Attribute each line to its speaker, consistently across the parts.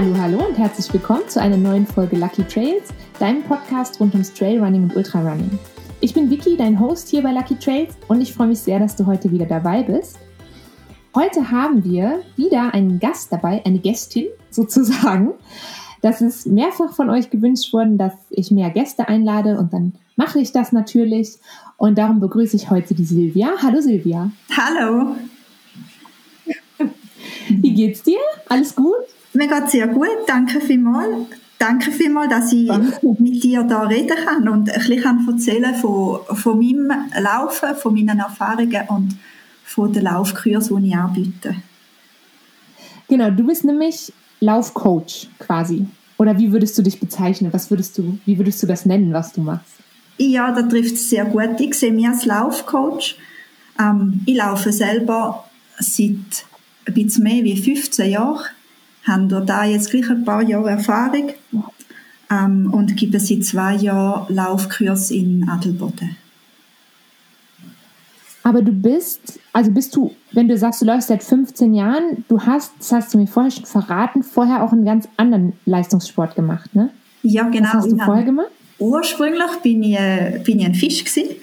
Speaker 1: Hallo, hallo und herzlich willkommen zu einer neuen Folge Lucky Trails, deinem Podcast rund ums Trailrunning und Ultrarunning. Ich bin Vicky, dein Host hier bei Lucky Trails und ich freue mich sehr, dass du heute wieder dabei bist. Heute haben wir wieder einen Gast dabei, eine Gästin sozusagen. Das ist mehrfach von euch gewünscht worden, dass ich mehr Gäste einlade und dann mache ich das natürlich. Und darum begrüße ich heute die Silvia. Hallo Silvia.
Speaker 2: Hallo.
Speaker 1: Wie geht's dir? Alles gut?
Speaker 2: Mir geht's sehr gut, danke vielmals. Danke vielmals, dass ich mit dir da reden kann und ein bisschen erzählen von, von meinem Laufen, von meinen Erfahrungen und von den Laufkursen, die ich anbiete.
Speaker 1: Genau, du bist nämlich Laufcoach quasi. Oder wie würdest du dich bezeichnen? Was würdest du, wie würdest du das nennen, was du machst?
Speaker 2: Ja, da trifft es sehr gut. Ich sehe mich als Laufcoach. Ähm, ich laufe selber seit ein bisschen mehr wie 15 Jahren. Habe da jetzt gleich ein paar Jahre Erfahrung ähm, und gebe seit zwei Jahren Laufkurs in Adelboden.
Speaker 1: Aber du bist, also bist du, wenn du sagst, du läufst seit 15 Jahren, du hast, das hast du mir vorher schon verraten, vorher auch einen ganz anderen Leistungssport gemacht, ne?
Speaker 2: Ja, genau. Was
Speaker 1: hast du vorher gemacht?
Speaker 2: Ursprünglich bin ich, äh, bin ich ein Fisch gewesen.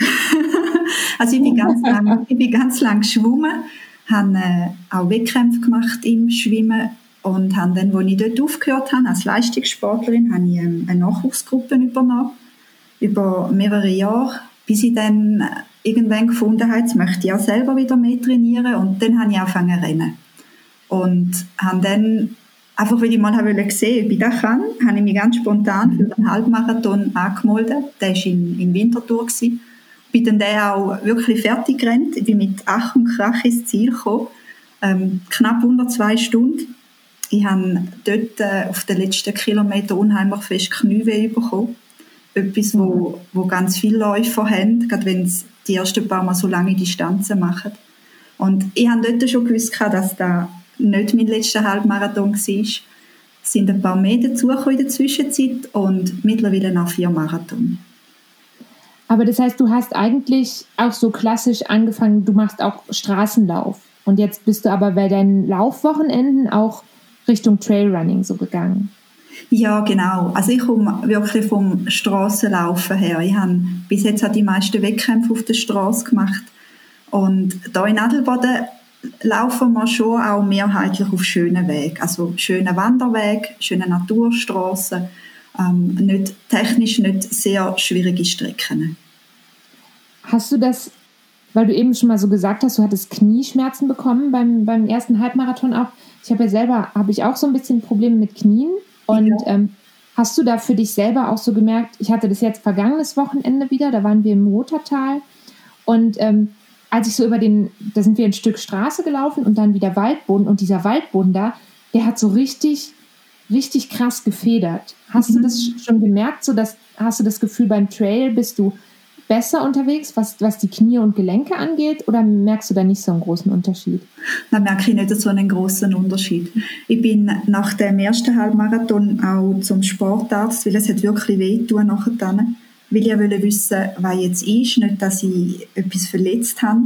Speaker 2: also ich bin ganz lang, ich bin ganz lang geschwommen, habe äh, auch Wettkämpfe gemacht im Schwimmen und habe dann, als ich dort aufgehört habe, als Leistungssportlerin, habe ich ähm, eine Nachwuchsgruppe übernommen über mehrere Jahre, bis ich dann irgendwann gefunden habe, jetzt möchte ich auch selber wieder mehr trainieren und dann habe ich angefangen zu rennen. Und habe dann, einfach weil ich mal habe gesehen, ob ich das kann, habe ich mich ganz spontan für den Halbmarathon angemeldet. Der war in, in Winterthur. Gewesen. Bin dann auch wirklich fertig gerannt. Ich bin mit Ach und Krach ins Ziel gekommen. Ähm, knapp unter zwei Stunden. Ich habe dort äh, auf den letzten Kilometern unheimlich fest Knieweh bekommen. Etwas, wo, wo ganz viele Läufer haben, gerade wenn sie die ersten paar Mal so lange Distanzen machen. Und ich habe dort schon gewusst, dass das nicht mein letzter Halbmarathon war. Es sind ein paar mehr dazugekommen in der Zwischenzeit und mittlerweile noch vier Marathon.
Speaker 1: Aber das heißt, du hast eigentlich auch so klassisch angefangen, du machst auch Straßenlauf. Und jetzt bist du aber bei deinen Laufwochenenden auch Richtung Trailrunning so gegangen.
Speaker 2: Ja, genau. Also ich komme wirklich vom Strassenlaufen her. Ich habe bis jetzt auch die meisten Wettkämpfe auf der Straße gemacht. Und da in Adelboden laufen wir schon auch mehrheitlich auf schönen Wegen. Also schönen Wanderweg, schöne Naturstraßen, ähm, nicht, technisch nicht sehr schwierige Strecken.
Speaker 1: Hast du das, weil du eben schon mal so gesagt hast, du hattest Knieschmerzen bekommen beim, beim ersten Halbmarathon auch. Ich habe ja selber, habe ich auch so ein bisschen Probleme mit Knien. Und ja. ähm, hast du da für dich selber auch so gemerkt, ich hatte das jetzt vergangenes Wochenende wieder, da waren wir im Rotertal und ähm, als ich so über den, da sind wir ein Stück Straße gelaufen und dann wieder Waldboden und dieser Waldboden da, der hat so richtig, richtig krass gefedert. Hast mhm. du das schon gemerkt, so dass, hast du das Gefühl beim Trail bist du besser unterwegs, was, was die Knie und Gelenke angeht, oder merkst du da nicht so einen großen Unterschied?
Speaker 2: Da merke ich nicht so einen großen Unterschied. Ich bin nach dem ersten Halbmarathon auch zum Sportarzt, weil es hat wirklich weh getan nachher weil ich wollte wissen, was jetzt ist, nicht, dass ich etwas verletzt habe.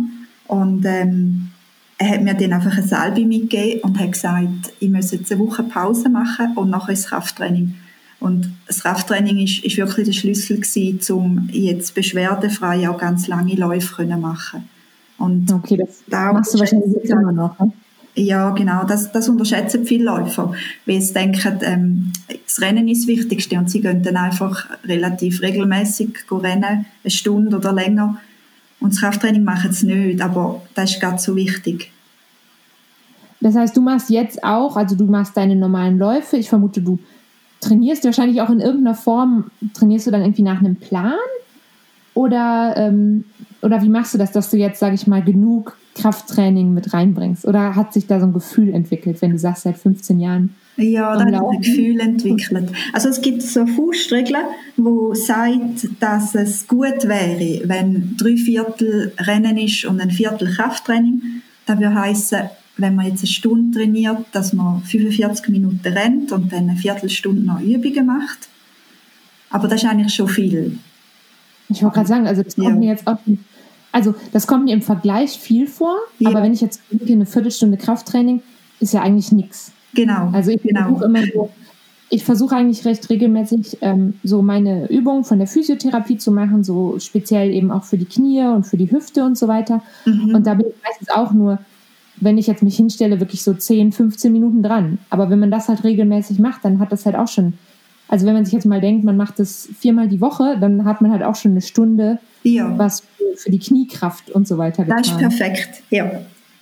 Speaker 2: Und ähm, er hat mir dann einfach eine Salbe mitgegeben und hat gesagt, ich muss jetzt eine Woche Pause machen und nachher ins Krafttraining. Und das Krafttraining ist, ist wirklich der Schlüssel gewesen, um jetzt beschwerdefrei auch ganz lange Läufe können machen.
Speaker 1: Und okay, das da machst du wahrscheinlich jetzt immer noch. Ne?
Speaker 2: Ja, genau. Das, das unterschätzen viele Läufer, weil sie denken, ähm, das Rennen ist das Wichtigste und sie gehen dann einfach relativ regelmäßig rennen, eine Stunde oder länger. Und das Krafttraining machen sie nicht, aber das ist gerade so wichtig.
Speaker 1: Das heißt, du machst jetzt auch, also du machst deine normalen Läufe. Ich vermute, du trainierst du wahrscheinlich auch in irgendeiner Form, trainierst du dann irgendwie nach einem Plan? Oder, ähm, oder wie machst du das, dass du jetzt, sage ich mal, genug Krafttraining mit reinbringst? Oder hat sich da so ein Gefühl entwickelt, wenn du sagst, seit 15 Jahren?
Speaker 2: Ja, da hat sich ein Gefühl entwickelt. Also es gibt so Faustregeln, wo sagt, dass es gut wäre, wenn drei Viertel Rennen ist und ein Viertel Krafttraining. Das würde heißen, wenn man jetzt eine Stunde trainiert, dass man 45 Minuten rennt und dann eine Viertelstunde noch Übungen macht. Aber das ist eigentlich schon viel.
Speaker 1: Ich wollte gerade sagen, also das kommt ja. mir jetzt auch, also das kommt mir im Vergleich viel vor, ja. aber wenn ich jetzt eine Viertelstunde Krafttraining, ist ja eigentlich nichts.
Speaker 2: Genau.
Speaker 1: Also ich
Speaker 2: genau.
Speaker 1: versuche immer so, ich versuche eigentlich recht regelmäßig ähm, so meine Übungen von der Physiotherapie zu machen, so speziell eben auch für die Knie und für die Hüfte und so weiter. Mhm. Und da bin ich meistens auch nur, wenn ich jetzt mich hinstelle, wirklich so 10, 15 Minuten dran. Aber wenn man das halt regelmäßig macht, dann hat das halt auch schon, also wenn man sich jetzt mal denkt, man macht das viermal die Woche, dann hat man halt auch schon eine Stunde
Speaker 2: ja.
Speaker 1: was für, die Kniekraft und so weiter
Speaker 2: getan. Das ist perfekt, ja.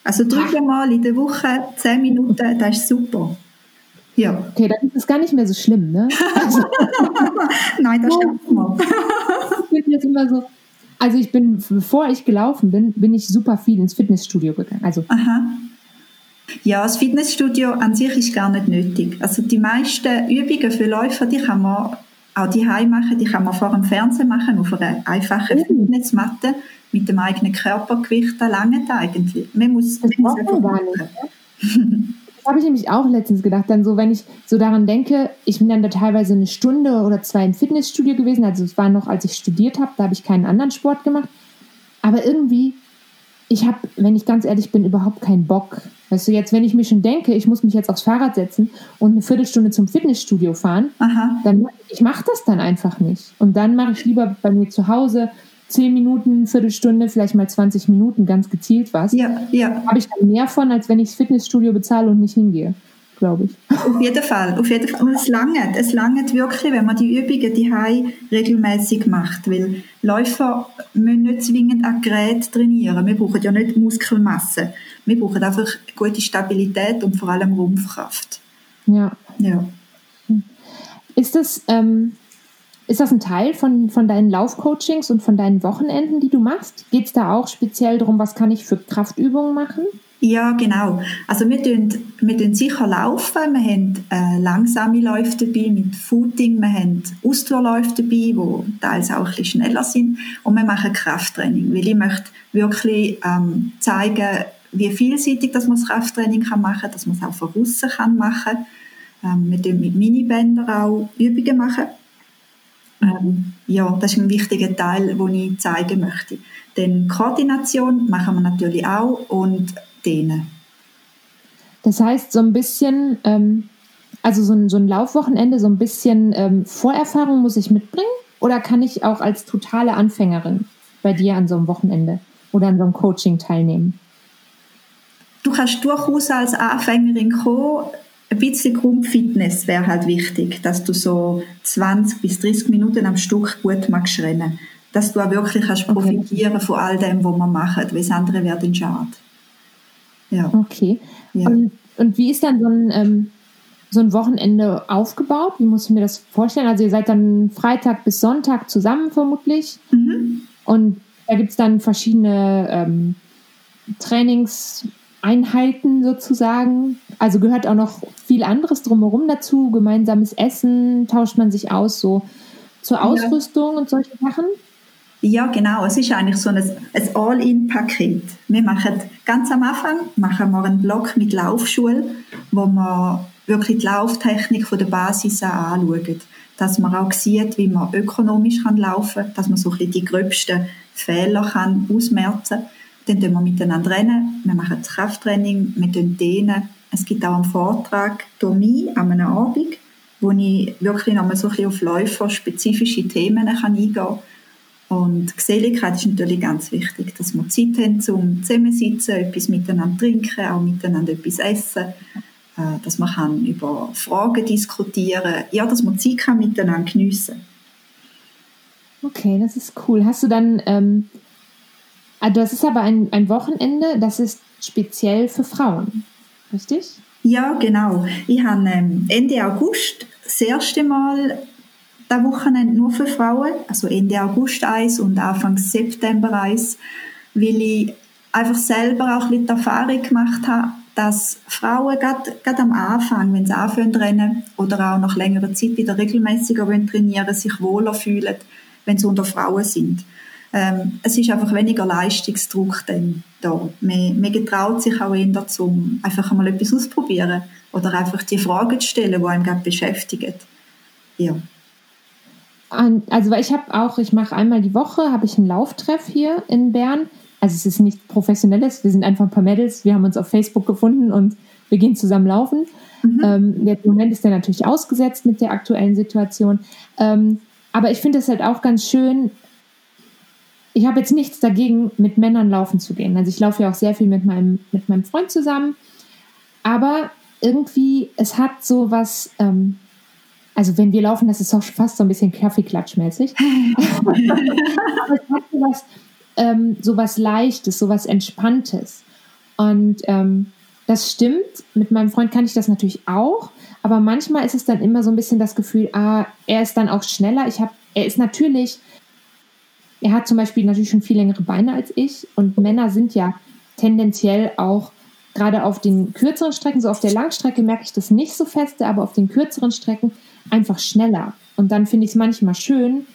Speaker 2: Also dreimal in der Woche 10 Minuten, das ist super. Ja.
Speaker 1: Okay, dann ist es gar nicht mehr so schlimm, ne? Also,
Speaker 2: Nein, das stimmt mal.
Speaker 1: ich bin jetzt immer so. Also ich bin, bevor ich gelaufen bin, bin ich super viel ins Fitnessstudio gegangen. Also
Speaker 2: Aha. Ja, das Fitnessstudio an sich ist gar nicht nötig. Also die meisten Übungen für Läufer, die kann man auch die machen, die kann man vor dem Fernsehen machen, auf einer einfachen mhm. Fitnessmatte mit dem eigenen Körpergewicht. Da lange eigentlich. Man muss,
Speaker 1: das einfach machen. habe ich nämlich auch letztens gedacht. Dann so, wenn ich so daran denke, ich bin dann da teilweise eine Stunde oder zwei im Fitnessstudio gewesen. Also es war noch, als ich studiert habe, da habe ich keinen anderen Sport gemacht. Aber irgendwie, ich habe, wenn ich ganz ehrlich bin, überhaupt keinen Bock. Weißt du, jetzt, wenn ich mir schon denke, ich muss mich jetzt aufs Fahrrad setzen und eine Viertelstunde zum Fitnessstudio fahren,
Speaker 2: Aha.
Speaker 1: dann ich mache das dann einfach nicht. Und dann mache ich lieber bei mir zu Hause 10 Minuten, Viertelstunde, vielleicht mal 20 Minuten ganz gezielt was.
Speaker 2: Ja, ja.
Speaker 1: Habe ich dann mehr von, als wenn ich das Fitnessstudio bezahle und nicht hingehe, glaube ich.
Speaker 2: Auf jeden Fall, auf jeden Fall. Und es langt, es langt wirklich, wenn man die Übungen die regelmäßig macht, weil Läufer müssen nicht zwingend an Gerät trainieren. Wir brauchen ja nicht Muskelmasse. Wir brauchen einfach gute Stabilität und vor allem Rumpfkraft.
Speaker 1: Ja.
Speaker 2: ja.
Speaker 1: Ist das, ähm, ist das ein Teil von, von deinen Laufcoachings und von deinen Wochenenden, die du machst? Geht es da auch speziell darum, was kann ich für Kraftübungen machen?
Speaker 2: Ja, genau. Also wir tun, wir tun sicher laufen. Wir haben äh, langsame Läufe dabei mit Footing. Wir haben Ausdauerläufe dabei, die teils auch ein bisschen schneller sind. Und wir machen Krafttraining, weil ich möchte wirklich ähm, zeigen, wie vielseitig dass man das Krafttraining kann machen kann, dass man es auch von kann machen. Ähm, wir tun mit Minibändern auch Übungen machen ähm, ja, das ist ein wichtiger Teil, den ich zeigen möchte. Denn Koordination machen wir natürlich auch und denen.
Speaker 1: Das heißt, so ein bisschen, ähm, also so ein, so ein Laufwochenende, so ein bisschen ähm, Vorerfahrung muss ich mitbringen? Oder kann ich auch als totale Anfängerin bei dir an so einem Wochenende oder an so einem Coaching teilnehmen?
Speaker 2: Du kannst durchaus als Anfängerin kommen ein bisschen Grundfitness wäre halt wichtig, dass du so 20 bis 30 Minuten am Stück gut magst rennen. Dass du auch wirklich kannst profitieren okay. von all dem, was wir machen, weil das andere wäre dann schade.
Speaker 1: Ja. Okay. Ja. Und, und, wie ist dann so ein, ähm, so ein Wochenende aufgebaut? Wie muss ich mir das vorstellen? Also ihr seid dann Freitag bis Sonntag zusammen vermutlich.
Speaker 2: Mhm.
Speaker 1: Und da gibt es dann verschiedene ähm, Trainings, Einheiten sozusagen. Also gehört auch noch viel anderes drumherum dazu. Gemeinsames Essen, tauscht man sich aus so zur Ausrüstung ja. und solche Sachen?
Speaker 2: Ja, genau. Es ist eigentlich so ein, ein All-in-Paket. Wir machen ganz am Anfang machen wir einen Block mit Laufschule, wo wir wirklich die Lauftechnik von der Basis an anschauen. Dass man auch sieht, wie man ökonomisch kann laufen kann, dass man so ein bisschen die gröbsten Fehler kann ausmerzen kann dann tun wir miteinander rennen, wir machen Krafttraining, wir dehnen. Es gibt auch einen Vortrag durch mich an einem Abend, wo ich wirklich nochmal so ein bisschen auf Läufer spezifische Themen kann eingehen kann. Und Geselligkeit ist natürlich ganz wichtig, dass wir Zeit haben zum Zusammensitzen, etwas miteinander trinken, auch miteinander etwas essen, äh, dass man kann über Fragen diskutieren ja, dass man Zeit kann miteinander geniessen
Speaker 1: Okay, das ist cool. Hast du dann ähm, Ah, das ist aber ein, ein Wochenende, das ist speziell für Frauen, richtig?
Speaker 2: Ja, genau. Ich habe ähm, Ende August das erste Mal das Wochenende nur für Frauen, also Ende August eins und Anfang September eins, weil ich einfach selber auch ein bisschen Erfahrung gemacht habe, dass Frauen gerade, gerade am Anfang, wenn sie anfangen zu rennen oder auch nach längerer Zeit wieder regelmäßiger trainieren sich wohler fühlen, wenn sie unter Frauen sind ähm, es ist einfach weniger Leistungsdruck dann da. Man, man getraut sich auch eher dazu, einfach mal etwas auszuprobieren oder einfach die Fragen zu stellen, die einem gerade beschäftigen. Ja.
Speaker 1: Also ich habe auch, ich mache einmal die Woche, habe ich einen Lauftreff hier in Bern. Also es ist nichts Professionelles, wir sind einfach ein paar Mädels, wir haben uns auf Facebook gefunden und wir gehen zusammen laufen. Mhm. Ähm, der Moment ist ja natürlich ausgesetzt mit der aktuellen Situation. Ähm, aber ich finde es halt auch ganz schön, ich habe jetzt nichts dagegen, mit Männern laufen zu gehen. Also ich laufe ja auch sehr viel mit meinem, mit meinem Freund zusammen. Aber irgendwie, es hat so was, ähm, also wenn wir laufen, das ist auch fast so ein bisschen Kaffeeklatschmäßig. es hat so was, ähm, so was Leichtes, so was Entspanntes. Und ähm, das stimmt, mit meinem Freund kann ich das natürlich auch, aber manchmal ist es dann immer so ein bisschen das Gefühl, ah, er ist dann auch schneller. Ich habe, er ist natürlich, er hat zum Beispiel natürlich schon viel längere Beine als ich und Männer sind ja tendenziell auch gerade auf den kürzeren Strecken, so auf der Langstrecke merke ich das nicht so feste, aber auf den kürzeren Strecken einfach schneller. Und dann finde ich es manchmal schön,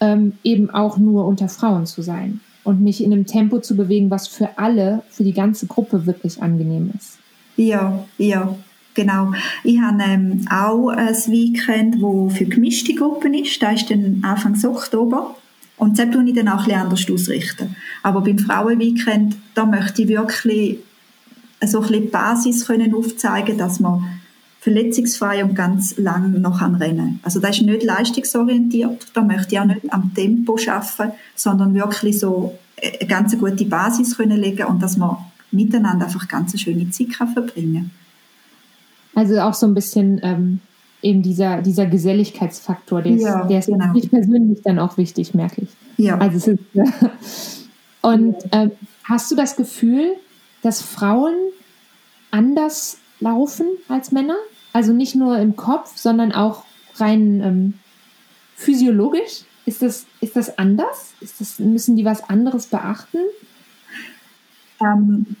Speaker 1: ähm, eben auch nur unter Frauen zu sein und mich in einem Tempo zu bewegen, was für alle, für die ganze Gruppe wirklich angenehm ist.
Speaker 2: Ja, ja, genau. Ich habe ähm, auch ein Weekend, wo für gemischte Gruppen ist. Da ist dann Anfang Oktober. Und das tue ich dann auch ein bisschen anders ausrichten. Aber beim Frauenweekend, da möchte ich wirklich so ein bisschen die Basis können aufzeigen, dass man verletzungsfrei und ganz lang noch an rennen. Also das ist nicht leistungsorientiert, da möchte ich auch nicht am Tempo schaffen, sondern wirklich so eine ganz gute Basis können legen und dass man miteinander einfach ganz eine schöne Zeit kann verbringen
Speaker 1: Also auch so ein bisschen ähm, eben dieser, dieser Geselligkeitsfaktor, der ist, ja, der ist genau. mich persönlich dann auch wichtig, merke ich. Ja. Also es ist, und ähm, hast du das Gefühl, dass Frauen anders laufen als Männer? Also nicht nur im Kopf, sondern auch rein ähm, physiologisch? Ist das, ist das anders? Ist das, müssen die was anderes beachten?
Speaker 2: Ähm,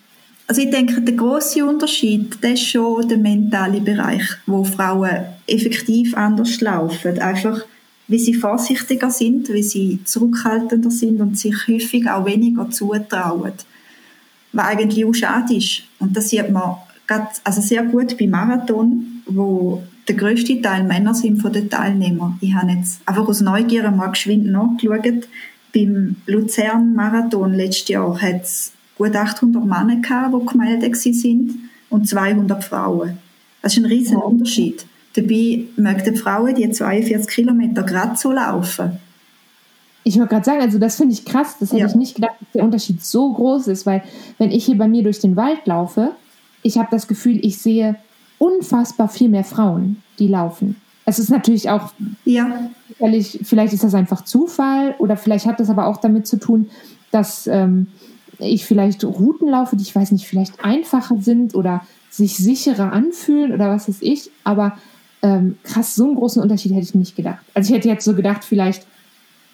Speaker 2: also ich denke, der große Unterschied, das ist schon der mentale Bereich, wo Frauen effektiv anders laufen. Einfach, wie sie vorsichtiger sind, wie sie zurückhaltender sind und sich häufig auch weniger zutrauen was eigentlich auch schade ist. Und das sieht man grad, also sehr gut beim Marathon, wo der grösste Teil Männer sind von den Teilnehmern. Ich habe jetzt einfach aus Neugier mal geschwind nachgeschaut. Beim Luzern-Marathon letztes Jahr hat es gut 800 Männer gehabt, die gemeldet sind und 200 Frauen. Das ist ein riesiger Unterschied. Dabei möchten die Frauen die 42 Kilometer gerade so laufen.
Speaker 1: Ich wollte gerade sagen, also das finde ich krass. Das hätte ja. ich nicht gedacht, dass der Unterschied so groß ist, weil wenn ich hier bei mir durch den Wald laufe, ich habe das Gefühl, ich sehe unfassbar viel mehr Frauen, die laufen. Es ist natürlich auch, ja. Vielleicht ist das einfach Zufall oder vielleicht hat das aber auch damit zu tun, dass ähm, ich vielleicht Routen laufe, die ich weiß nicht, vielleicht einfacher sind oder sich sicherer anfühlen oder was weiß ich. Aber ähm, krass, so einen großen Unterschied hätte ich nicht gedacht. Also ich hätte jetzt so gedacht, vielleicht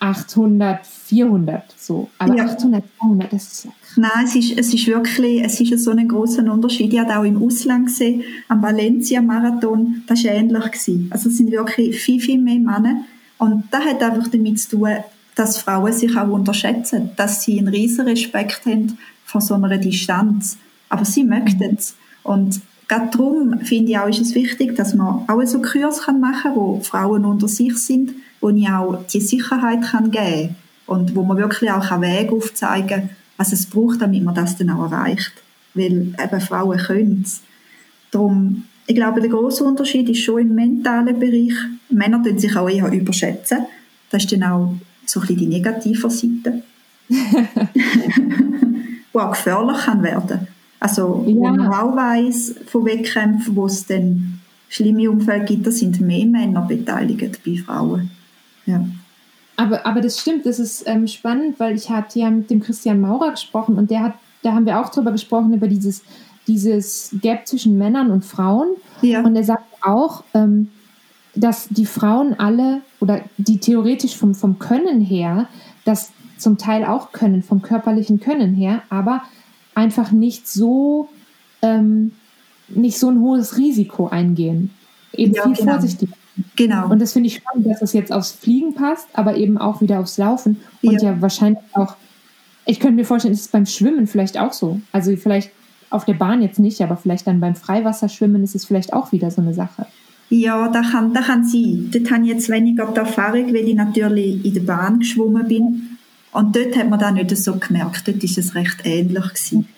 Speaker 1: 800, 400 so. Aber ja. 800, 200, das ist ja krass.
Speaker 2: Nein, es ist, es ist wirklich, es ist so ein großer Unterschied. Ich habe auch im Ausland gesehen, am Valencia-Marathon, das war ähnlich. Gewesen. Also es sind wirklich viel, viel mehr Männer. Und das hat einfach damit zu tun, dass Frauen sich auch unterschätzen, dass sie einen riesen Respekt haben vor so einer Distanz. Aber sie möchten es. Und gerade darum finde ich auch, ist es wichtig, dass man auch so Kurs machen kann, wo Frauen unter sich sind wo ich auch die Sicherheit kann geben kann und wo man wirklich auch einen Weg aufzeigen kann, was es braucht, damit man das dann auch erreicht. Weil eben Frauen können es. Darum, ich glaube, der große Unterschied ist schon im mentalen Bereich. Männer tun sich auch eher überschätzen. Das ist dann auch so ein bisschen die negative Seite. die auch gefährlich kann werden. Also, ja. wo man auch weiss von Wettkämpfen, wo es dann schlimme Umfälle gibt, da sind mehr Männer beteiligt bei Frauen. Ja.
Speaker 1: Aber, aber das stimmt, das ist ähm, spannend, weil ich hatte ja mit dem Christian Maurer gesprochen und der hat, da haben wir auch drüber gesprochen, über dieses, dieses Gap zwischen Männern und Frauen. Ja. Und er sagt auch, ähm, dass die Frauen alle oder die theoretisch vom, vom Können her, das zum Teil auch können, vom körperlichen Können her, aber einfach nicht so, ähm, nicht so ein hohes Risiko eingehen. Eben ja, viel genau. vorsichtiger Genau. Und das finde ich spannend, dass das jetzt aufs Fliegen passt, aber eben auch wieder aufs Laufen. Und ja, ja wahrscheinlich auch, ich könnte mir vorstellen, ist es beim Schwimmen vielleicht auch so. Also vielleicht auf der Bahn jetzt nicht, aber vielleicht dann beim Freiwasserschwimmen ist es vielleicht auch wieder so eine Sache.
Speaker 2: Ja, da kann, da kann sein. Dort habe ich jetzt weniger die Erfahrung, weil ich natürlich in der Bahn geschwommen bin. Und dort hat man das nicht so gemerkt. Dort war es recht ähnlich. Gewesen.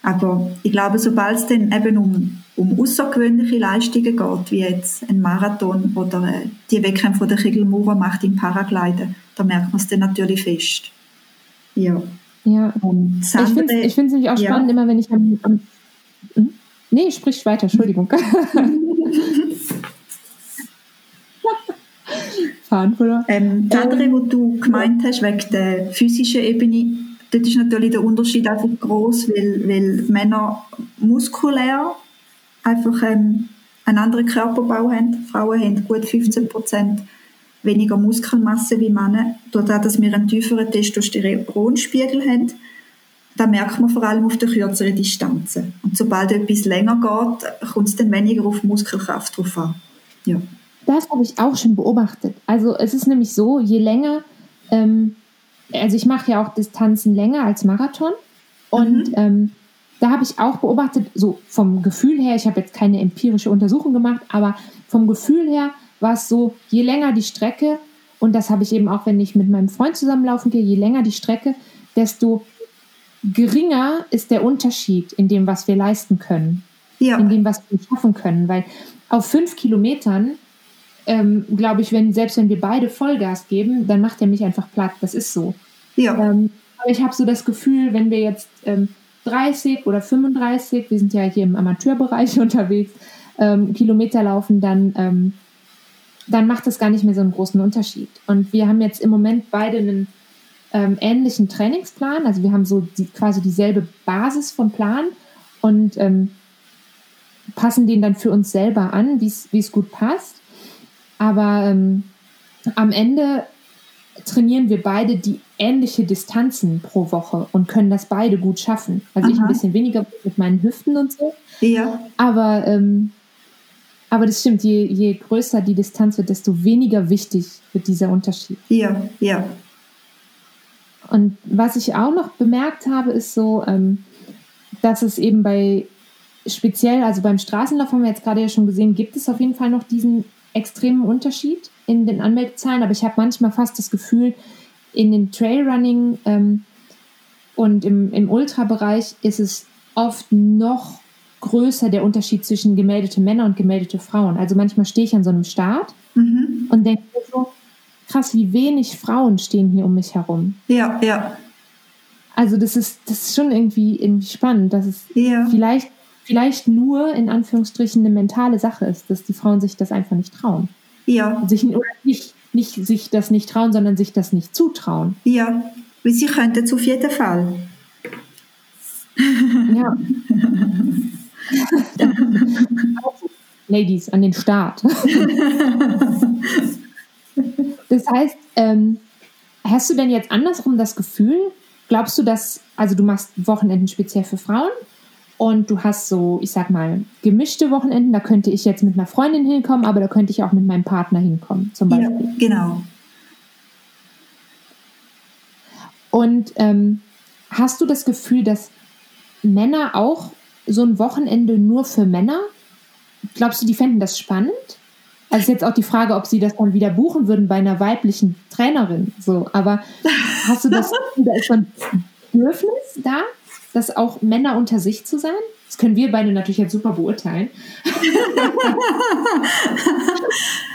Speaker 2: Aber ich glaube, sobald es dann eben um, um außergewöhnliche Leistungen geht, wie jetzt ein Marathon oder äh, die Wettkämpfe, die der Kegel Maurer macht im Paragliden, da merkt man es dann natürlich fest. Ja.
Speaker 1: Ja. Und ich finde es nämlich auch spannend, ja. immer wenn ich am, am hm? Nee, sprich weiter, Entschuldigung.
Speaker 2: Fahnenfuller. Ähm, das andere, ähm, was du gemeint hast, wegen der physischen Ebene, dort ist natürlich der Unterschied einfach groß, weil, weil Männer muskulär einfach ähm, einen anderen Körperbau haben. Frauen haben gut 15% weniger Muskelmasse wie Männer, dadurch, dass wir einen tieferen Testosteronspiegel haben. Da merkt man vor allem auf den kürzeren Distanzen. Und sobald etwas länger geht, kommt es dann weniger auf Muskelkraft drauf an. Ja.
Speaker 1: Das habe ich auch schon beobachtet. Also es ist nämlich so, je länger ähm, also ich mache ja auch Distanzen länger als Marathon und mhm. ähm, da habe ich auch beobachtet, so vom Gefühl her, ich habe jetzt keine empirische Untersuchung gemacht, aber vom Gefühl her war es so, je länger die Strecke, und das habe ich eben auch, wenn ich mit meinem Freund zusammenlaufen gehe, je länger die Strecke, desto geringer ist der Unterschied in dem, was wir leisten können. Ja. In dem, was wir schaffen können. Weil auf fünf Kilometern ähm, glaube ich, wenn selbst wenn wir beide Vollgas geben, dann macht er mich einfach platt. Das ist so. Ja. Ähm, aber ich habe so das Gefühl, wenn wir jetzt ähm, 30 oder 35, wir sind ja hier im Amateurbereich unterwegs, ähm, Kilometer laufen, dann, ähm, dann macht das gar nicht mehr so einen großen Unterschied. Und wir haben jetzt im Moment beide einen ähm, ähnlichen Trainingsplan. Also wir haben so die, quasi dieselbe Basis vom Plan und passen den dann für uns selber an, wie es gut passt. Aber ähm, am Ende trainieren wir beide die ähnliche Distanzen pro Woche und können das beide gut schaffen. Also Aha. ich ein bisschen weniger mit meinen Hüften und so. Ja. Aber, ähm, aber das stimmt, je, je größer die Distanz wird, desto weniger wichtig wird dieser Unterschied.
Speaker 2: Ja, ja.
Speaker 1: Und was ich auch noch bemerkt habe, ist so, ähm, dass es eben bei speziell, also beim Straßenlauf haben wir jetzt gerade ja schon gesehen, gibt es auf jeden Fall noch diesen extremen Unterschied in den Anmeldezahlen, aber ich habe manchmal fast das Gefühl, in den Trailrunning ähm, und im, im Ultrabereich ist es oft noch größer der Unterschied zwischen gemeldete Männer und gemeldete Frauen. Also manchmal stehe ich an so einem Start mhm. und denke so, krass, wie wenig Frauen stehen hier um mich herum.
Speaker 2: Ja, ja.
Speaker 1: Also das ist, das ist schon irgendwie, irgendwie spannend, dass es ja. vielleicht vielleicht nur in Anführungsstrichen eine mentale Sache ist, dass die Frauen sich das einfach nicht trauen.
Speaker 2: Ja.
Speaker 1: Sich nicht, nicht sich das nicht trauen, sondern sich das nicht zutrauen.
Speaker 2: Ja, weil sie könnten es auf jeden Fall.
Speaker 1: Ja. Ladies, an den Start. das heißt, ähm, hast du denn jetzt andersrum das Gefühl, glaubst du, dass, also du machst Wochenenden speziell für Frauen und du hast so, ich sag mal, gemischte Wochenenden. Da könnte ich jetzt mit einer Freundin hinkommen, aber da könnte ich auch mit meinem Partner hinkommen, zum Beispiel. Ja,
Speaker 2: genau.
Speaker 1: Und ähm, hast du das Gefühl, dass Männer auch so ein Wochenende nur für Männer? Glaubst du, die fänden das spannend? Also ist jetzt auch die Frage, ob sie das dann wieder buchen würden bei einer weiblichen Trainerin. So, aber hast du das Gefühl, da ist so ein Bedürfnis da? Das auch Männer unter sich zu sein? Das können wir beide natürlich jetzt super beurteilen.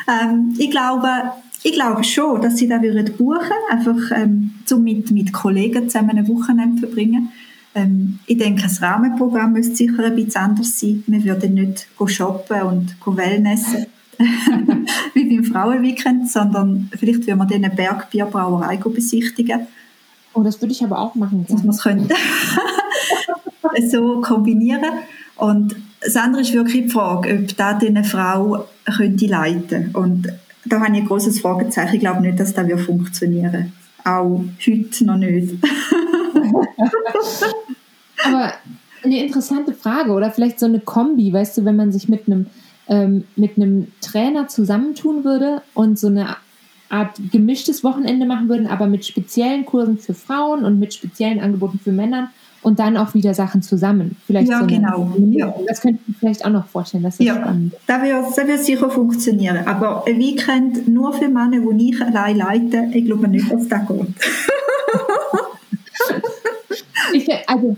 Speaker 2: ähm, ich glaube, ich glaube schon, dass sie da würden buchen, einfach ähm, zum mit, mit Kollegen zusammen ein Wochenende verbringen. Ähm, ich denke, das Rahmenprogramm müsste sicher ein bisschen anders sein. Wir würden nicht shoppen und Wellnessen. wie beim Frauenweekend, sondern vielleicht würden wir eine Bergbierbrauerei besichtigen.
Speaker 1: Oh, das würde ich aber auch machen.
Speaker 2: Dass man es könnte. so kombinieren. Und das andere ist wirklich die Frage, ob das eine Frau könnte leiten Und da habe ich ein großes Fragezeichen. Ich glaube nicht, dass das funktionieren Auch heute noch nicht.
Speaker 1: Aber eine interessante Frage oder vielleicht so eine Kombi, weißt du, wenn man sich mit einem, ähm, mit einem Trainer zusammentun würde und so eine Art gemischtes Wochenende machen würden, aber mit speziellen Kursen für Frauen und mit speziellen Angeboten für Männer und dann auch wieder Sachen zusammen.
Speaker 2: Vielleicht ja, so genau.
Speaker 1: Ja. Das könnte ich vielleicht auch noch vorstellen. Das ist ja, spannend.
Speaker 2: Das wird, das wird sicher funktionieren. Aber ein Weekend nur für Männer, die ich allein leite, ich glaube nicht, dass das geht.
Speaker 1: ich, also,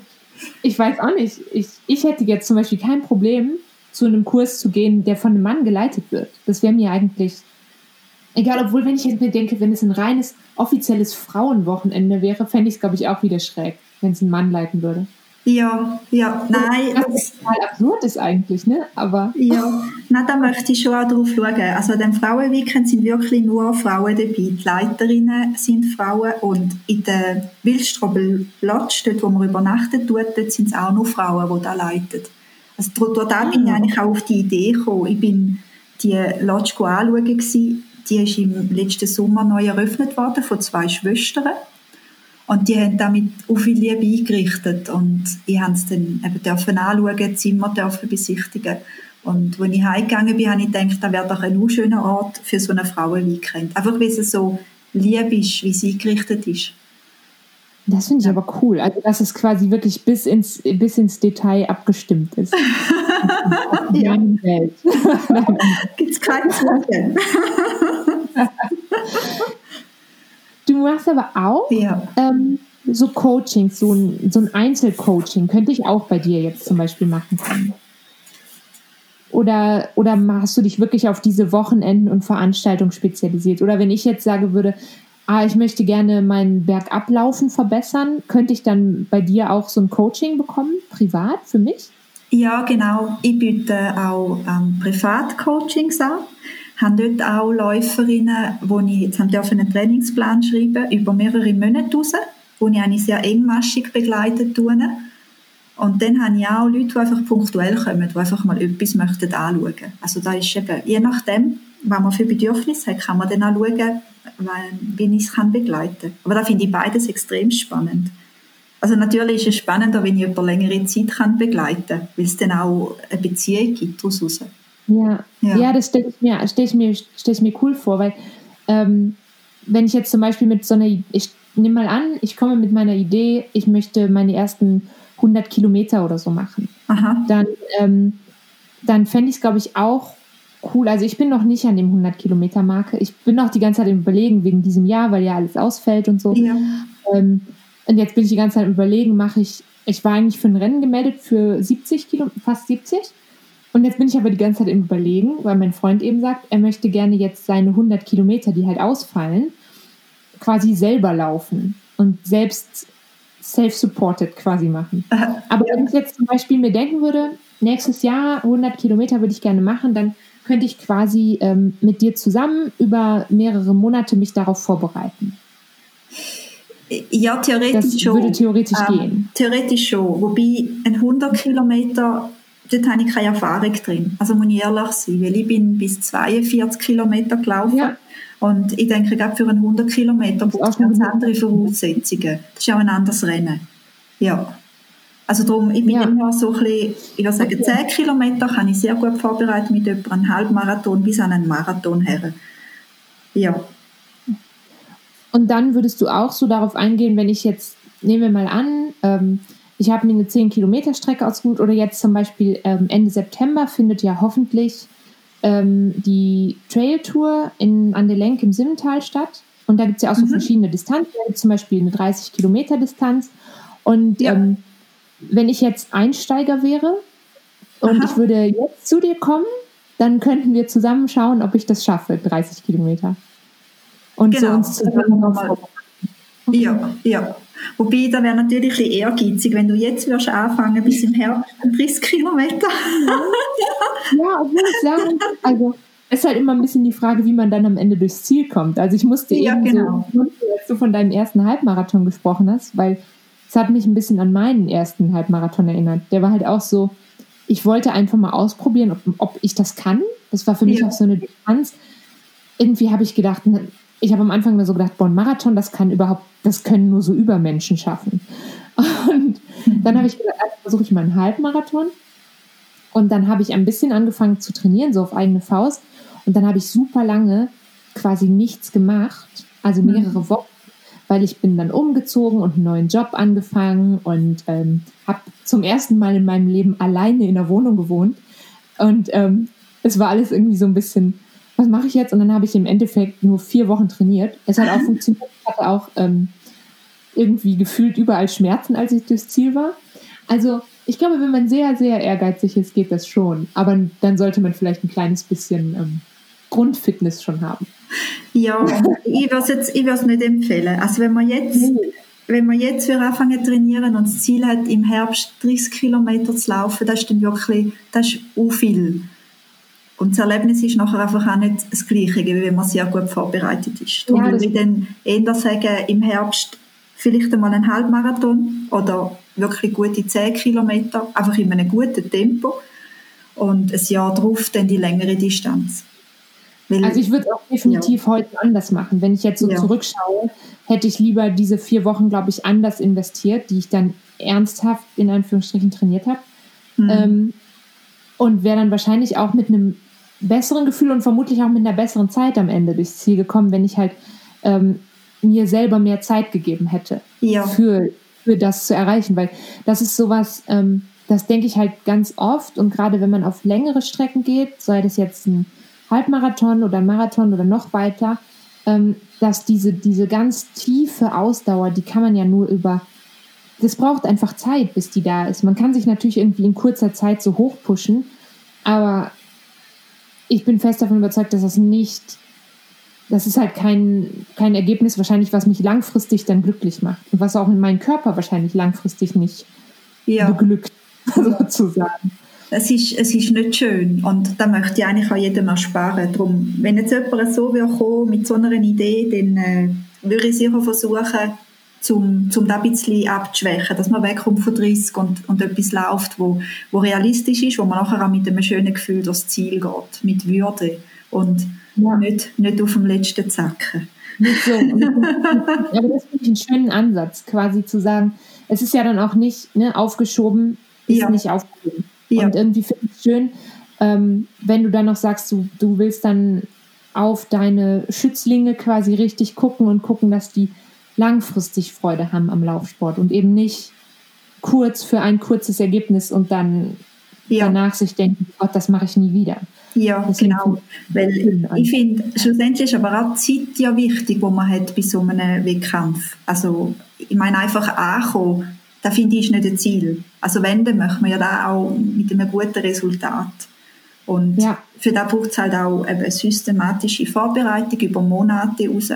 Speaker 1: ich weiß auch nicht. Ich, ich hätte jetzt zum Beispiel kein Problem, zu einem Kurs zu gehen, der von einem Mann geleitet wird. Das wäre mir eigentlich egal, obwohl, wenn ich jetzt mir denke, wenn es ein reines offizielles Frauenwochenende wäre, fände ich es, glaube ich, auch wieder schräg, wenn es ein Mann leiten würde.
Speaker 2: Ja, ja, nein.
Speaker 1: Was total absurd ist eigentlich, ne? Aber.
Speaker 2: Ja, nein, da möchte ich schon auch drauf schauen. Also, dem Frauenweekend sind wirklich nur Frauen dabei. Die Leiterinnen sind Frauen und in der Wildstrobel Lodge, dort, wo man übernachtet tut, dort sind es auch nur Frauen, die da leiten. Also, dort da bin ich ah. eigentlich auch auf die Idee gekommen. Ich bin die Lodge anschauen gewesen. Die ist im letzten Sommer neu eröffnet worden von zwei Schwestern. Und die haben damit auch viel Liebe eingerichtet und ich habe es dann eben dürfen anschauen, Zimmer dürfen besichtigen. Und als ich heimgegangen bin, habe ich gedacht, das wäre doch ein schöner Ort für so eine Frauenweekend. Einfach, weil es so lieb ist, wie es eingerichtet ist.
Speaker 1: Das finde ich aber cool. Also, dass es quasi wirklich bis ins, bis ins Detail abgestimmt ist.
Speaker 2: ja. Welt. Gibt es keinen Zweifel.
Speaker 1: Du machst aber auch ja. ähm, so Coaching, so ein, so ein Einzelcoaching. Könnte ich auch bei dir jetzt zum Beispiel machen können. Oder, oder hast du dich wirklich auf diese Wochenenden und Veranstaltungen spezialisiert? Oder wenn ich jetzt sage würde, ah, ich möchte gerne mein Bergablaufen verbessern, könnte ich dann bei dir auch so ein Coaching bekommen, privat für mich?
Speaker 2: Ja, genau. Ich biete auch ähm, Privatcoachings an haben dort auch Läuferinnen, ich jetzt haben einen Trainingsplan schreiben über mehrere Monate raus, wo ich eigentlich sehr engmaschig begleitet tue. Und dann habe ich auch Leute, die einfach punktuell kommen, die einfach mal etwas möchten anschauen. Also da ist eben, je nachdem, was man für Bedürfnisse hat, kann man dann auch schauen, wie ich es begleiten kann. Aber da finde ich beides extrem spannend. Also natürlich ist es spannender, wenn ich über längere Zeit begleiten kann, weil es dann auch eine Beziehung gibt daraus.
Speaker 1: Ja, ja. ja das stelle ich, mir, stell ich, mir, stell ich mir cool vor, weil ähm, wenn ich jetzt zum Beispiel mit so einer, ich nehme mal an, ich komme mit meiner Idee, ich möchte meine ersten 100 Kilometer oder so machen, Aha. dann, ähm, dann fände ich es, glaube ich, auch cool. Also ich bin noch nicht an dem 100 Kilometer Marke. Ich bin noch die ganze Zeit im Überlegen wegen diesem Jahr, weil ja alles ausfällt und so. Ja. Ähm, und jetzt bin ich die ganze Zeit im Überlegen, mache ich, ich war eigentlich für ein Rennen gemeldet für 70 Kilometer, fast 70. Und jetzt bin ich aber die ganze Zeit im Überlegen, weil mein Freund eben sagt, er möchte gerne jetzt seine 100 Kilometer, die halt ausfallen, quasi selber laufen und selbst self-supported quasi machen. Aber wenn ich jetzt zum Beispiel mir denken würde, nächstes Jahr 100 Kilometer würde ich gerne machen, dann könnte ich quasi ähm, mit dir zusammen über mehrere Monate mich darauf vorbereiten.
Speaker 2: Ja, theoretisch
Speaker 1: das schon. würde theoretisch ähm, gehen.
Speaker 2: Theoretisch schon. Wobei ein 100 Kilometer dort habe ich keine Erfahrung drin. Also muss ich ehrlich sein, weil ich bin bis 42 Kilometer gelaufen. Ja. Und ich denke, gerade für einen 100 Kilometer braucht es ganz andere Voraussetzungen. Das ist auch ein anderes Rennen. Ja. Also darum, ich bin ja. immer so ein bisschen, ich würde sagen, okay. 10 Kilometer kann ich sehr gut vorbereiten mit etwa einem Halbmarathon bis an einen Marathon her. Ja.
Speaker 1: Und dann würdest du auch so darauf eingehen, wenn ich jetzt, nehmen wir mal an, ähm, ich habe mir eine 10 Kilometer Strecke ausgesucht oder jetzt zum Beispiel ähm, Ende September findet ja hoffentlich ähm, die Trail Tour in, an der Lenk im Simmental statt. Und da gibt es ja auch so mhm. verschiedene Distanzen. Zum Beispiel eine 30 Kilometer Distanz. Und ja. ähm, wenn ich jetzt Einsteiger wäre und Aha. ich würde jetzt zu dir kommen, dann könnten wir zusammen schauen, ob ich das schaffe, 30 Kilometer. Und genau. so uns zusammen
Speaker 2: okay. Ja, ja. Wobei, da wäre natürlich ein bisschen ehrgeizig, wenn du jetzt würdest anfangen bis im Herbst 30 Kilometer.
Speaker 1: ja, obwohl ich sagen, also es ist halt immer ein bisschen die Frage, wie man dann am Ende durchs Ziel kommt. Also ich musste ja, eben genau. so, als du von deinem ersten Halbmarathon gesprochen hast, weil es hat mich ein bisschen an meinen ersten Halbmarathon erinnert. Der war halt auch so, ich wollte einfach mal ausprobieren, ob, ob ich das kann. Das war für mich ja. auch so eine Distanz. Irgendwie habe ich gedacht, ich habe am Anfang mir so gedacht, boah, ein Marathon, das kann überhaupt, das können nur so Übermenschen schaffen. Und dann habe ich also versuche ich mal einen Halbmarathon. Und dann habe ich ein bisschen angefangen zu trainieren, so auf eigene Faust. Und dann habe ich super lange quasi nichts gemacht, also mhm. mehrere Wochen, weil ich bin dann umgezogen und einen neuen Job angefangen und ähm, habe zum ersten Mal in meinem Leben alleine in der Wohnung gewohnt. Und ähm, es war alles irgendwie so ein bisschen was mache ich jetzt? Und dann habe ich im Endeffekt nur vier Wochen trainiert. Es hat auch funktioniert. Ich hatte auch ähm, irgendwie gefühlt überall Schmerzen, als ich durchs Ziel war. Also ich glaube, wenn man sehr, sehr ehrgeizig ist, geht das schon. Aber dann sollte man vielleicht ein kleines bisschen ähm, Grundfitness schon haben.
Speaker 2: Ja, ich würde es nicht empfehlen. Also wenn man jetzt, wenn man jetzt für anfangen zu trainieren und das Ziel hat, im Herbst 30 Kilometer zu laufen, das ist dann wirklich, das ist auch viel. Und das Erlebnis ist nachher einfach auch nicht das Gleiche, wie wenn man sehr gut vorbereitet ist. Darum ja, würde ich dann eher sagen, im Herbst vielleicht einmal einen Halbmarathon oder wirklich gute 10 Kilometer, einfach in einem guten Tempo und ein Jahr darauf dann die längere Distanz.
Speaker 1: Weil, also ich würde es auch definitiv ja. heute anders machen. Wenn ich jetzt so ja. zurückschaue, hätte ich lieber diese vier Wochen, glaube ich, anders investiert, die ich dann ernsthaft in Anführungsstrichen trainiert habe. Mhm. Ähm, und wäre dann wahrscheinlich auch mit einem besseren Gefühl und vermutlich auch mit einer besseren Zeit am Ende durchs Ziel gekommen, wenn ich halt ähm, mir selber mehr Zeit gegeben hätte ja. für, für das zu erreichen. Weil das ist sowas, ähm, das denke ich halt ganz oft und gerade wenn man auf längere Strecken geht, sei das jetzt ein Halbmarathon oder ein Marathon oder noch weiter, ähm, dass diese, diese ganz tiefe Ausdauer, die kann man ja nur über, das braucht einfach Zeit, bis die da ist. Man kann sich natürlich irgendwie in kurzer Zeit so hoch pushen, aber ich bin fest davon überzeugt, dass das nicht das ist halt kein, kein Ergebnis wahrscheinlich, was mich langfristig dann glücklich macht und was auch in meinen Körper wahrscheinlich langfristig nicht ja. beglückt, sozusagen.
Speaker 2: Es ist, es ist nicht schön und da möchte ich eigentlich auch jedem ersparen. Darum, wenn jetzt jemand so will kommen, mit so einer Idee, dann äh, würde ich sicher versuchen, zum, zum da ein bisschen abzuschwächen, dass man wegkommt von 30 und, und etwas läuft, wo, wo realistisch ist, wo man nachher auch mit einem schönen Gefühl durchs Ziel geht, mit Würde und ja. nicht, nicht auf dem letzten Zacken. Nicht so.
Speaker 1: aber das finde ich einen schönen Ansatz, quasi zu sagen, es ist ja dann auch nicht ne, aufgeschoben, ist ja. nicht aufgeschoben. Ja. Und irgendwie finde ich es schön, ähm, wenn du dann noch sagst, du, du willst dann auf deine Schützlinge quasi richtig gucken und gucken, dass die langfristig Freude haben am Laufsport und eben nicht kurz für ein kurzes Ergebnis und dann ja. danach sich denken, Gott, das mache ich nie wieder.
Speaker 2: Ja, das genau. Weil ich finde, schlussendlich ist aber auch die Zeit ja wichtig, die man hat bei so einem Wettkampf. Also, ich meine, einfach ankommen, das finde ich ist nicht ein Ziel. Also wenn, dann möchte man ja da auch mit einem guten Resultat. Und ja. für das braucht es halt auch eine systematische Vorbereitung über Monate raus.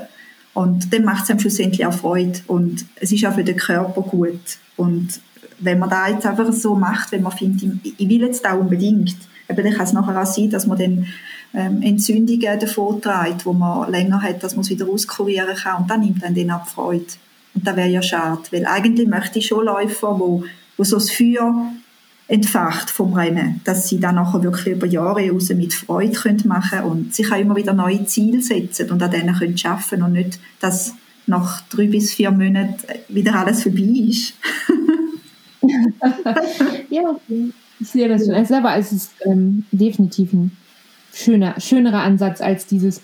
Speaker 2: Und dann macht es einem schlussendlich auch Freude. Und es ist auch für den Körper gut. Und wenn man da jetzt einfach so macht, wenn man findet, ich will jetzt da unbedingt, eben dann kann es nachher auch sein, dass man dann ähm, Entzündungen davon trägt, wo man länger hat, dass man es wieder auskurieren kann und dann nimmt dann den ab Freude. Und das wäre ja schade, weil eigentlich möchte ich schon Läufer, wo, wo so das Feuer entfacht vom Rennen, dass sie dann nachher wirklich über Jahre raus mit Freude können machen und sich auch immer wieder neue Ziele setzen und an denen können arbeiten und nicht, dass nach drei bis vier Monaten wieder alles vorbei ist.
Speaker 1: ja, das schon. Also, aber es ist ähm, definitiv ein schöner, schönerer Ansatz als dieses,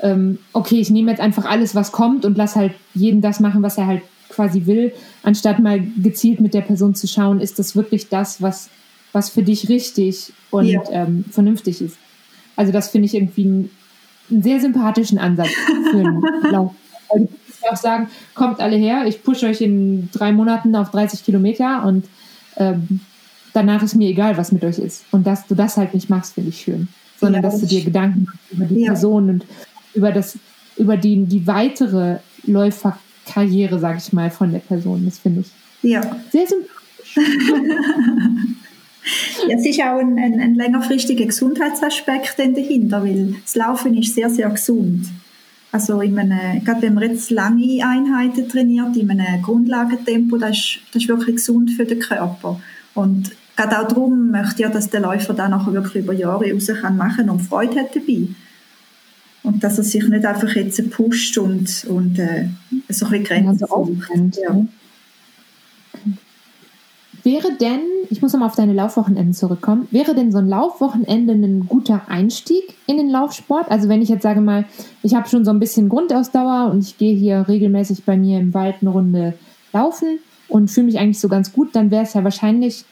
Speaker 1: ähm, okay, ich nehme jetzt einfach alles, was kommt und lass halt jeden das machen, was er halt quasi will, anstatt mal gezielt mit der Person zu schauen, ist das wirklich das, was, was für dich richtig und ja. ähm, vernünftig ist. Also das finde ich irgendwie einen, einen, sehr sympathischen Ansatz für einen Lauf. Also ich auch sagen, kommt alle her, ich pushe euch in drei Monaten auf 30 Kilometer und ähm, danach ist mir egal, was mit euch ist. Und dass du das halt nicht machst, finde ich schön. Sondern ja, dass du dir Gedanken machst über die ja. Person und über das, über die, die weitere Läuferkarriere, sage ich mal, von der Person. Das finde ich ja. sehr sympathisch.
Speaker 2: Ja, es ist auch ein, ein, ein längerfristiger Gesundheitsaspekt dahinter, weil das Laufen ist sehr, sehr gesund. Also in einem, gerade wenn man jetzt lange Einheiten trainiert, in einem Grundlagentempo, das ist, das ist wirklich gesund für den Körper. Und gerade auch darum möchte ich, dass der Läufer dann nachher wirklich über Jahre raus kann machen und Freude hat dabei. Und dass er sich nicht einfach jetzt pusht und, und äh, so ein bisschen Grenzen
Speaker 1: sucht. Ja. Wäre denn, ich muss nochmal auf deine Laufwochenenden zurückkommen, wäre denn so ein Laufwochenende ein guter Einstieg in den Laufsport? Also wenn ich jetzt sage mal, ich habe schon so ein bisschen Grundausdauer und ich gehe hier regelmäßig bei mir im Wald eine Runde laufen und fühle mich eigentlich so ganz gut, dann wäre es ja wahrscheinlich,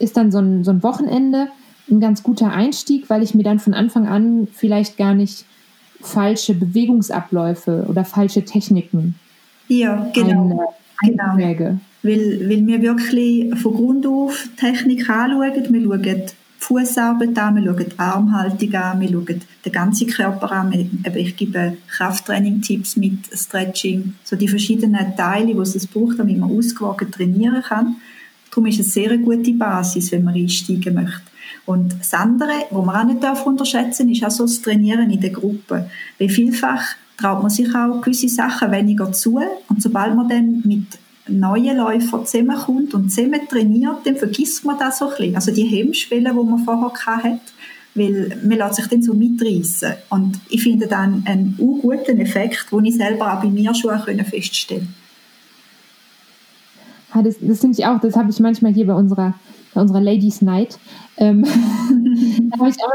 Speaker 1: ist dann so ein, so ein Wochenende ein ganz guter Einstieg, weil ich mir dann von Anfang an vielleicht gar nicht falsche Bewegungsabläufe oder falsche Techniken
Speaker 2: ja, genau. genau. Weil, weil wir wirklich von Grund auf Technik anschauen. Wir schauen Fußarbeit an, wir schauen Armhaltung an, wir schauen den ganzen Körper an. Ich gebe Krafttraining-Tipps mit Stretching, so die verschiedenen Teile, die es braucht, damit man ausgewogen trainieren kann. Darum ist es eine sehr gute Basis, wenn man einsteigen möchte. Und das andere, was man auch nicht unterschätzen darf, ist auch so das Trainieren in der Gruppe. Weil vielfach traut man sich auch gewisse Sachen weniger zu. Und sobald man dann mit neuen Läufern zusammenkommt und zusammen trainiert, dann vergisst man das so ein bisschen. Also die Hemmschwelle, die man vorher hatte, weil man lässt sich dann so mitreißen. Und ich finde dann einen guten Effekt, den ich selber auch bei mir schon feststellen
Speaker 1: konnte. das, das finde ich auch, das habe ich manchmal hier bei unserer, bei unserer Ladies Night. Ähm, da habe ich auch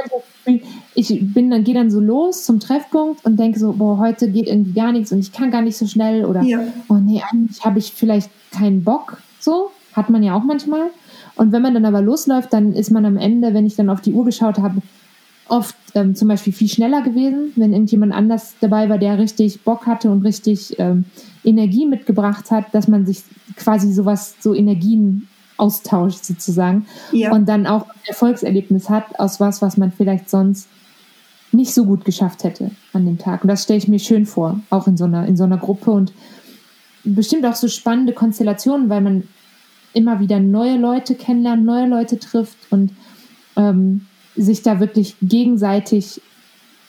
Speaker 1: Gefühl, ich bin dann, gehe dann so los zum Treffpunkt und denke so, boah, heute geht irgendwie gar nichts und ich kann gar nicht so schnell oder ja. oh nee, eigentlich habe ich vielleicht keinen Bock. So, hat man ja auch manchmal. Und wenn man dann aber losläuft, dann ist man am Ende, wenn ich dann auf die Uhr geschaut habe, oft ähm, zum Beispiel viel schneller gewesen, wenn irgendjemand anders dabei war, der richtig Bock hatte und richtig ähm, Energie mitgebracht hat, dass man sich quasi sowas, so Energien austauscht sozusagen ja. und dann auch ein Erfolgserlebnis hat aus was, was man vielleicht sonst nicht so gut geschafft hätte an dem Tag. Und das stelle ich mir schön vor, auch in so einer, in so einer Gruppe und bestimmt auch so spannende Konstellationen, weil man immer wieder neue Leute kennenlernt, neue Leute trifft und ähm, sich da wirklich gegenseitig,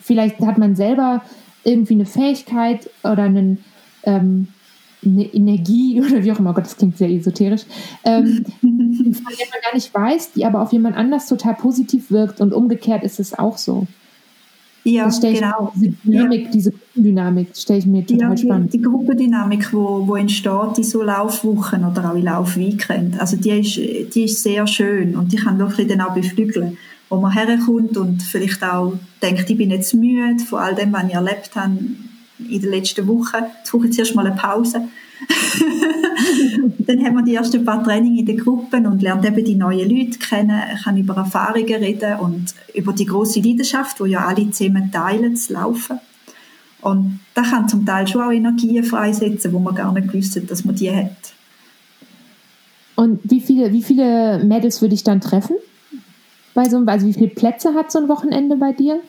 Speaker 1: vielleicht hat man selber irgendwie eine Fähigkeit oder einen, ähm, eine Energie oder wie auch immer, oh Gott, das klingt sehr esoterisch, ähm, von der man gar nicht weiß, die aber auf jemand anders total positiv wirkt und umgekehrt ist es auch so.
Speaker 2: Ja, genau.
Speaker 1: diese Dynamik, ja. diese Gruppendynamik stelle ich mir total ja, spannend.
Speaker 2: Die, die Gruppendynamik, wo, wo entsteht in so Laufwochen oder auch in Laufweekend, also die ist, die ist sehr schön und die kann wirklich dann auch beflügeln, wo man herkommt und vielleicht auch denkt, ich bin jetzt müde von all dem, was ich erlebt habe in den letzten Wochen. Jetzt brauche ich zuerst mal eine Pause. dann haben wir die ersten paar Trainings in den Gruppen und lernt eben die neuen Leute kennen, kann über Erfahrungen reden und über die große Leidenschaft, die ja alle zusammen teilen, zu laufen. Und das kann zum Teil schon auch Energien freisetzen, wo man gar nicht gewusst hat, dass man die hat.
Speaker 1: Und wie viele, wie viele Mädels würde ich dann treffen? Bei so, also wie viele Plätze hat so ein Wochenende bei dir?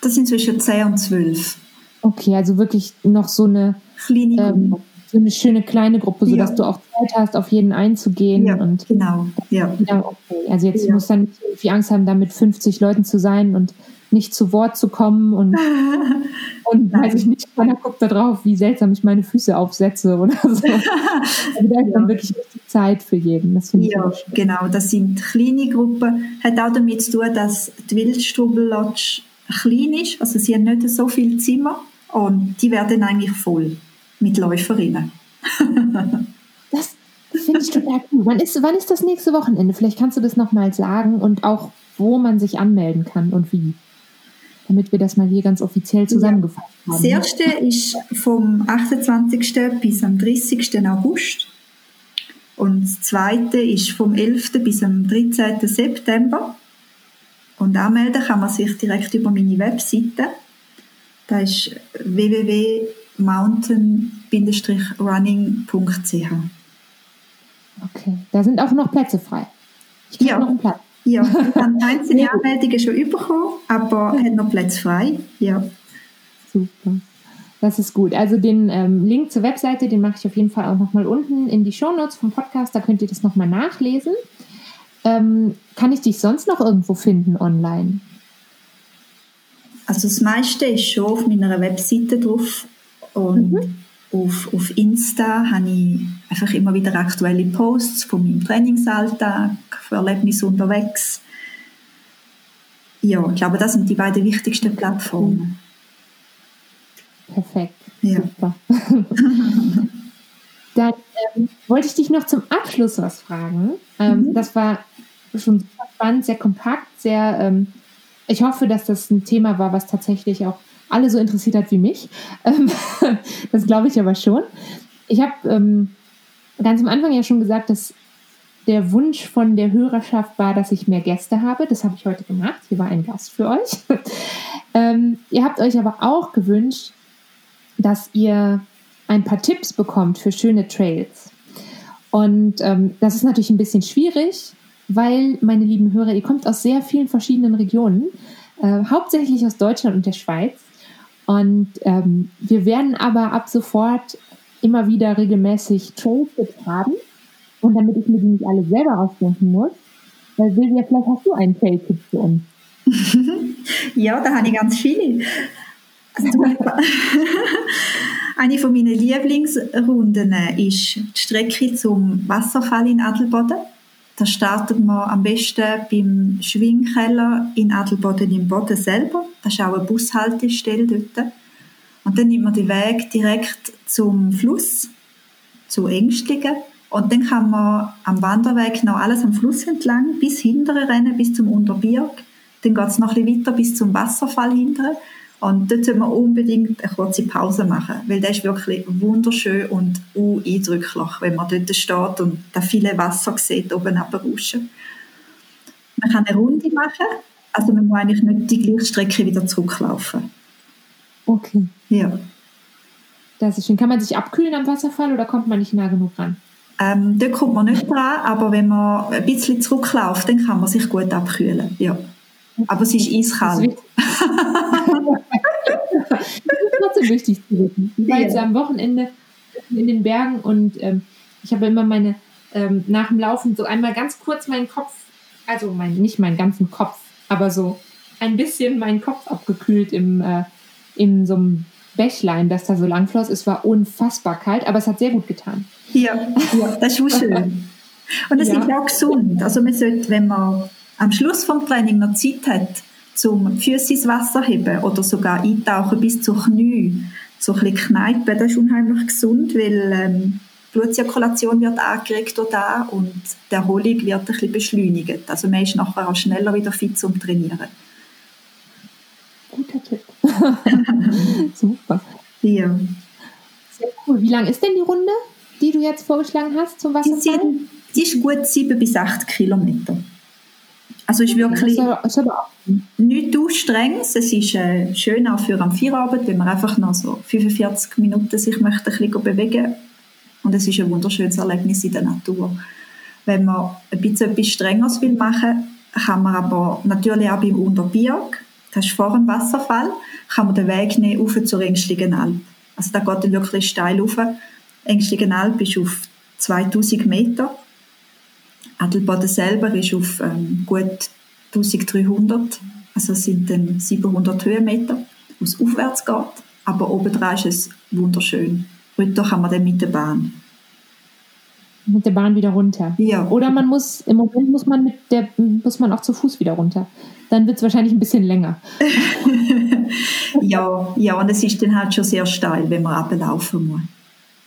Speaker 2: Das sind zwischen 10 und 12.
Speaker 1: Okay, also wirklich noch so eine ähm, so eine schöne kleine Gruppe, sodass ja. du auch Zeit hast, auf jeden einzugehen.
Speaker 2: Ja,
Speaker 1: und
Speaker 2: genau. Ja.
Speaker 1: ja okay. Also jetzt ja. musst du dann nicht irgendwie Angst haben, da mit 50 Leuten zu sein und nicht zu Wort zu kommen und, und weiß ich nicht, keiner guckt da drauf, wie seltsam ich meine Füße aufsetze oder so. Also da ist dann wirklich Zeit für jeden. Das finde
Speaker 2: ja, ich genau. Das sind kleine Gruppen. Hat auch damit zu tun, dass die Wildstubel Lodge klein ist. Also sie haben nicht so viele Zimmer und die werden eigentlich voll mit Läuferinnen.
Speaker 1: das finde ich total cool. Wann ist, wann ist das nächste Wochenende? Vielleicht kannst du das nochmal sagen und auch, wo man sich anmelden kann und wie. Damit wir das mal hier ganz offiziell zusammengefasst
Speaker 2: ja. haben. Das erste ist vom 28. bis am 30. August. Und das zweite ist vom 11. bis am 13. September. Und anmelden kann man sich direkt über meine Webseite. Da ist www.mountain-running.ch.
Speaker 1: Okay, da sind auch noch Plätze frei.
Speaker 2: Ich ja. noch einen Platz. Ja, ich habe 19 Anmeldungen schon bekommen, aber hat noch Platz frei. Ja.
Speaker 1: Super. Das ist gut. Also den ähm, Link zur Webseite, den mache ich auf jeden Fall auch nochmal unten in die Shownotes vom Podcast. Da könnt ihr das nochmal nachlesen. Ähm, kann ich dich sonst noch irgendwo finden online?
Speaker 2: Also das meiste ist schon auf meiner Webseite drauf und mhm. auf, auf Insta habe ich einfach immer wieder aktuelle Posts von meinem Trainingsalltag, von Erlebnissen unterwegs. Ja, ich glaube, das sind die beiden wichtigsten Plattformen.
Speaker 1: Perfekt. Ja. Super. Dann ähm, wollte ich dich noch zum Abschluss was fragen. Ähm, mhm. Das war schon super spannend, sehr kompakt, sehr. Ähm, ich hoffe, dass das ein Thema war, was tatsächlich auch alle so interessiert hat wie mich. Ähm, das glaube ich aber schon. Ich habe ähm, ganz am Anfang ja schon gesagt, dass der Wunsch von der Hörerschaft war, dass ich mehr Gäste habe. Das habe ich heute gemacht. Hier war ein Gast für euch. ähm, ihr habt euch aber auch gewünscht, dass ihr ein paar Tipps bekommt für schöne Trails. Und ähm, das ist natürlich ein bisschen schwierig, weil, meine lieben Hörer, ihr kommt aus sehr vielen verschiedenen Regionen, äh, hauptsächlich aus Deutschland und der Schweiz. Und ähm, wir werden aber ab sofort immer wieder regelmäßig Trail-Tipps haben. Und damit ich mir die nicht alle selber ausdenken muss, weil Silvia, vielleicht hast du einen Trail-Tipp für uns.
Speaker 2: ja, da habe ich ganz viele. Also, eine von meinen Lieblingsrunden ist die Strecke zum Wasserfall in Adelboden. Da startet man am besten beim Schwingkeller in Adelboden im Boden selber. Das ist auch eine Bushaltestelle dort. Und dann nimmt man den Weg direkt zum Fluss, zu Ängstlingen. Und dann kann man am Wanderweg noch alles am Fluss entlang bis hintere rennen, bis zum Unterbirg. Dann geht es noch ein bisschen weiter bis zum Wasserfall hintere. Und dort soll man unbedingt eine kurze Pause machen, weil das ist wirklich wunderschön und eindrücklich, wenn man dort steht und das viele Wasser sieht, oben abrauschen. Man kann eine Runde machen, also man muss eigentlich nicht die gleiche Strecke wieder zurücklaufen.
Speaker 1: Okay.
Speaker 2: Ja.
Speaker 1: Das ist schön. Kann man sich abkühlen am Wasserfall oder kommt man nicht nah genug ran?
Speaker 2: Ähm, dort kommt man nicht dran, aber wenn man ein bisschen zurückläuft, dann kann man sich gut abkühlen. Ja. Aber es ist eiskalt.
Speaker 1: Ist, trotzdem wichtig zu wissen. Ich war jetzt am Wochenende in den Bergen und ähm, ich habe immer meine, ähm, nach dem Laufen so einmal ganz kurz meinen Kopf, also mein, nicht meinen ganzen Kopf, aber so ein bisschen meinen Kopf abgekühlt im, äh, in so einem Bächlein, das da so lang floss. Es war unfassbar kalt, aber es hat sehr gut getan.
Speaker 2: Ja, ja das ist schön. Und es ja. ist auch gesund. Also man sollte, wenn man am Schluss vom Training noch Zeit hat, zum Füße ins Wasser heben oder sogar eintauchen bis zu Knie, so ein bisschen kneipen, das ist unheimlich gesund, weil ähm, die Blutzirkulation wird angeregt da und die Erholung wird ein bisschen beschleunigt. Also man ist nachher auch schneller wieder fit zum Trainieren.
Speaker 1: Guter Tipp. Super.
Speaker 2: Ja.
Speaker 1: Sehr cool. Wie lang ist denn die Runde, die du jetzt vorgeschlagen hast zum Wasserfall?
Speaker 2: Die, die ist gut sieben bis acht Kilometer. Also ist wirklich das ist nicht zu streng. Es ist äh, schön auch für am Feierabend, wenn man einfach noch so 45 Minuten sich möchte ein bisschen bewegen und es ist ein wunderschönes Erlebnis in der Natur. Wenn man ein bisschen etwas Strengeres will machen, kann man aber natürlich auch beim Unterbirg, das ist vor dem Wasserfall, kann man den Weg nehmen auf zur Ängstlichen Alp. Also da geht dann wirklich steil rauf. Ängstlichen Alp ist auf 2000 Meter Adelboden selber ist auf ähm, gut 1300, also sind dann 700 Höhenmeter, wo es aufwärts geht. Aber obendran ist es wunderschön. Runter kann man dann mit der Bahn.
Speaker 1: Mit der Bahn wieder runter.
Speaker 2: Ja.
Speaker 1: Oder man muss, im Moment muss man mit der, muss man auch zu Fuß wieder runter. Dann wird es wahrscheinlich ein bisschen länger.
Speaker 2: ja, ja, und es ist dann halt schon sehr steil, wenn man ablaufen muss.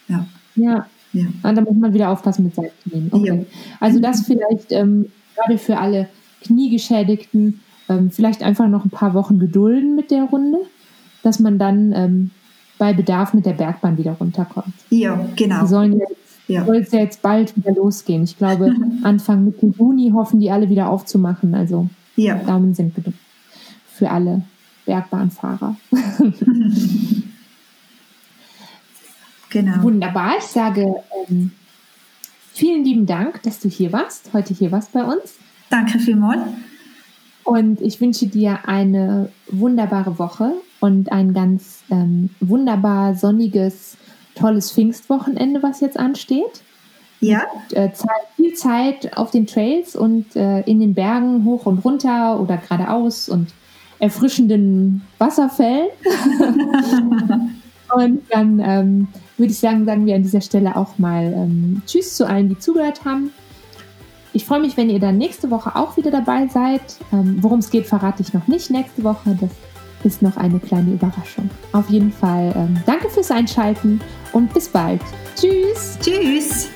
Speaker 2: Ja.
Speaker 1: Ja, ja. Und ah, da muss man wieder aufpassen mit seinen Knien. Okay. Ja. Also das vielleicht ähm, gerade für alle Kniegeschädigten ähm, vielleicht einfach noch ein paar Wochen gedulden mit der Runde, dass man dann ähm, bei Bedarf mit der Bergbahn wieder runterkommt.
Speaker 2: Ja, genau.
Speaker 1: Die sollen jetzt, ja. soll es ja jetzt bald wieder losgehen. Ich glaube, Anfang Mitte Juni hoffen die alle wieder aufzumachen. Also ja. Daumen sind gedrückt für alle Bergbahnfahrer.
Speaker 2: Genau.
Speaker 1: Wunderbar. Ich sage ähm, vielen lieben Dank, dass du hier warst, heute hier warst bei uns.
Speaker 2: Danke vielmals.
Speaker 1: Und ich wünsche dir eine wunderbare Woche und ein ganz ähm, wunderbar sonniges, tolles Pfingstwochenende, was jetzt ansteht.
Speaker 2: Ja.
Speaker 1: Mit, äh, viel Zeit auf den Trails und äh, in den Bergen hoch und runter oder geradeaus und erfrischenden Wasserfällen. und dann ähm, würde ich sagen, sagen wir an dieser Stelle auch mal ähm, Tschüss zu allen, die zugehört haben. Ich freue mich, wenn ihr dann nächste Woche auch wieder dabei seid. Ähm, Worum es geht, verrate ich noch nicht nächste Woche. Das ist noch eine kleine Überraschung. Auf jeden Fall ähm, danke fürs Einschalten und bis bald. Tschüss.
Speaker 2: Tschüss.